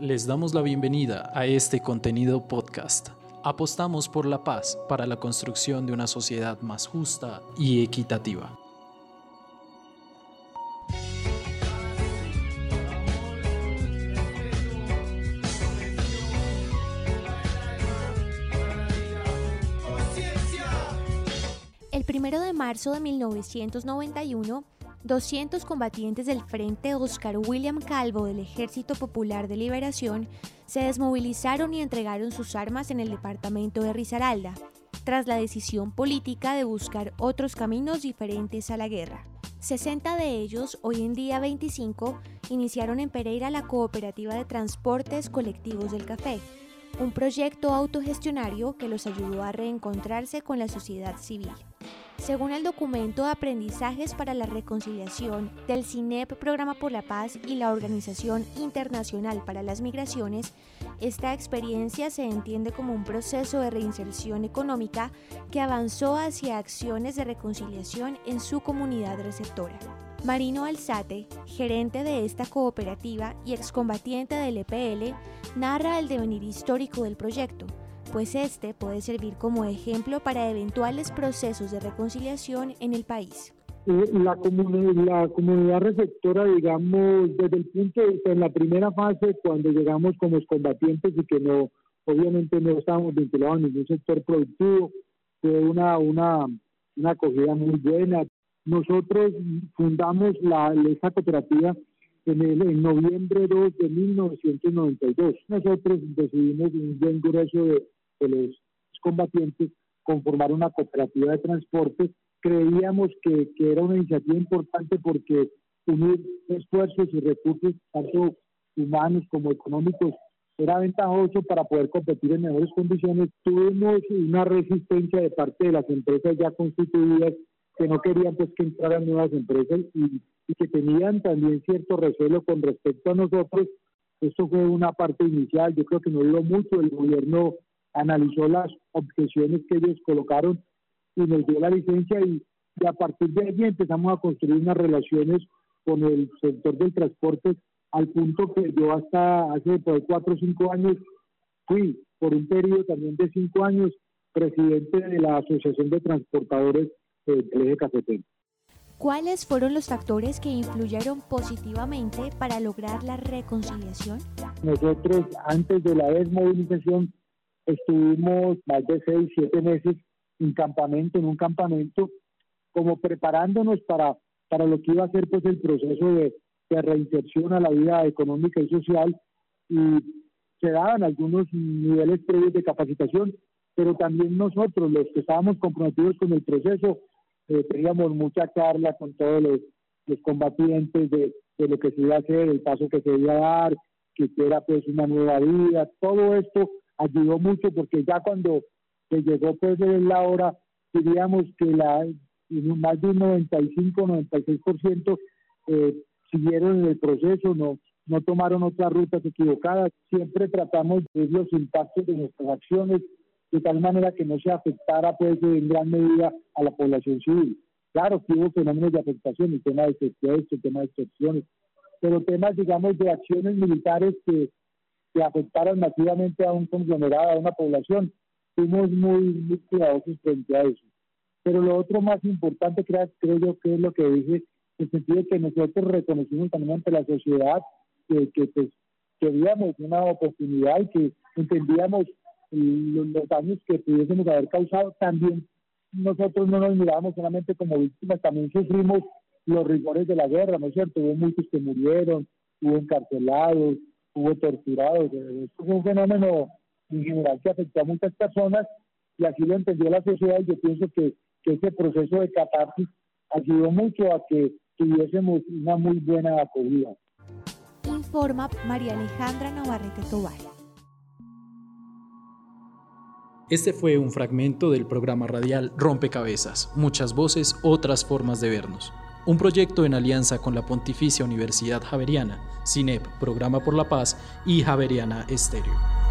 Les damos la bienvenida a este contenido podcast. Apostamos por la paz para la construcción de una sociedad más justa y equitativa. El primero de marzo de 1991, 200 combatientes del Frente Oscar William Calvo del Ejército Popular de Liberación se desmovilizaron y entregaron sus armas en el departamento de Risaralda, tras la decisión política de buscar otros caminos diferentes a la guerra. 60 de ellos, hoy en día 25, iniciaron en Pereira la Cooperativa de Transportes Colectivos del Café, un proyecto autogestionario que los ayudó a reencontrarse con la sociedad civil. Según el documento Aprendizajes para la Reconciliación del CINEP Programa por la Paz y la Organización Internacional para las Migraciones, esta experiencia se entiende como un proceso de reinserción económica que avanzó hacia acciones de reconciliación en su comunidad receptora. Marino Alzate, gerente de esta cooperativa y excombatiente del EPL, narra el devenir histórico del proyecto pues este puede servir como ejemplo para eventuales procesos de reconciliación en el país. Eh, la, comunidad receptora, digamos, desde el punto de vista, en la primera fase, cuando llegamos como combatientes y que no, obviamente no estábamos vinculados a ningún sector productivo, fue una, una, una acogida muy buena. Nosotros fundamos la, esta cooperativa en, el, en noviembre 2 de 1992. Nosotros decidimos un buen grueso de de los combatientes conformar una cooperativa de transporte. Creíamos que, que era una iniciativa importante porque unir esfuerzos y recursos, tanto humanos como económicos, era ventajoso para poder competir en mejores condiciones. Tuvimos una resistencia de parte de las empresas ya constituidas que no querían pues que entraran nuevas empresas y, que tenían también cierto recelo con respecto a nosotros. Esto fue una parte inicial, yo creo que no duró mucho, el gobierno analizó las objeciones que ellos colocaron y nos dio la licencia y, a partir de allí empezamos a construir unas relaciones con el sector del transporte al punto que yo hasta hace por cuatro o cinco años fui por un periodo también de cinco años presidente de la Asociación de Transportadores del Eje Cafetero. ¿Cuáles fueron los factores que influyeron positivamente para lograr la reconciliación? Nosotros antes de la desmovilización estuvimos más de seis, siete meses en campamento, en un campamento, como preparándonos para, para lo que iba a ser pues el proceso de, reinserción a la vida económica y social. Y se daban algunos niveles previos de capacitación, pero también nosotros, los que estábamos comprometidos con el proceso, eh, teníamos mucha charla con todos los, los combatientes de, de, lo que se iba a hacer, el paso que se iba a dar, que era pues una nueva vida, todo esto ayudó mucho porque ya cuando se llegó pues la hora, diríamos que la más de un 95-96% eh, siguieron el proceso, no no tomaron otras rutas equivocadas. Siempre tratamos de los impactos de nuestras acciones de tal manera que no se afectara pues en gran medida a la población civil. Claro que hubo fenómenos de afectación, el tema de secuestro, el tema de extorsiones, pero temas, digamos, de acciones militares que que afectaran masivamente a un conglomerado, a una población. Fuimos muy, muy cuidadosos frente a eso. Pero lo otro más importante, creo, creo yo, que es lo que dije, en el sentido de que nosotros reconocimos también ante la sociedad que, que pues, queríamos una oportunidad y que entendíamos los, los daños que pudiésemos haber causado. También nosotros no nos mirábamos solamente como víctimas, también sufrimos los rigores de la guerra, ¿no es cierto? Hubo muchos que murieron, hubo encarcelados, hubo torturados. Esto fue un fenómeno en general que afectó a muchas personas y así lo entendió la sociedad y yo pienso que, que ese proceso de catarsis ayudó mucho a que tuviésemos una muy buena acogida. Informa María Alejandra Navarrete Tobar. Este fue un fragmento del programa radial Rompecabezas, muchas voces, otras formas de vernos un proyecto en alianza con la Pontificia Universidad Javeriana, CINEP, Programa por la Paz y Javeriana Estéreo.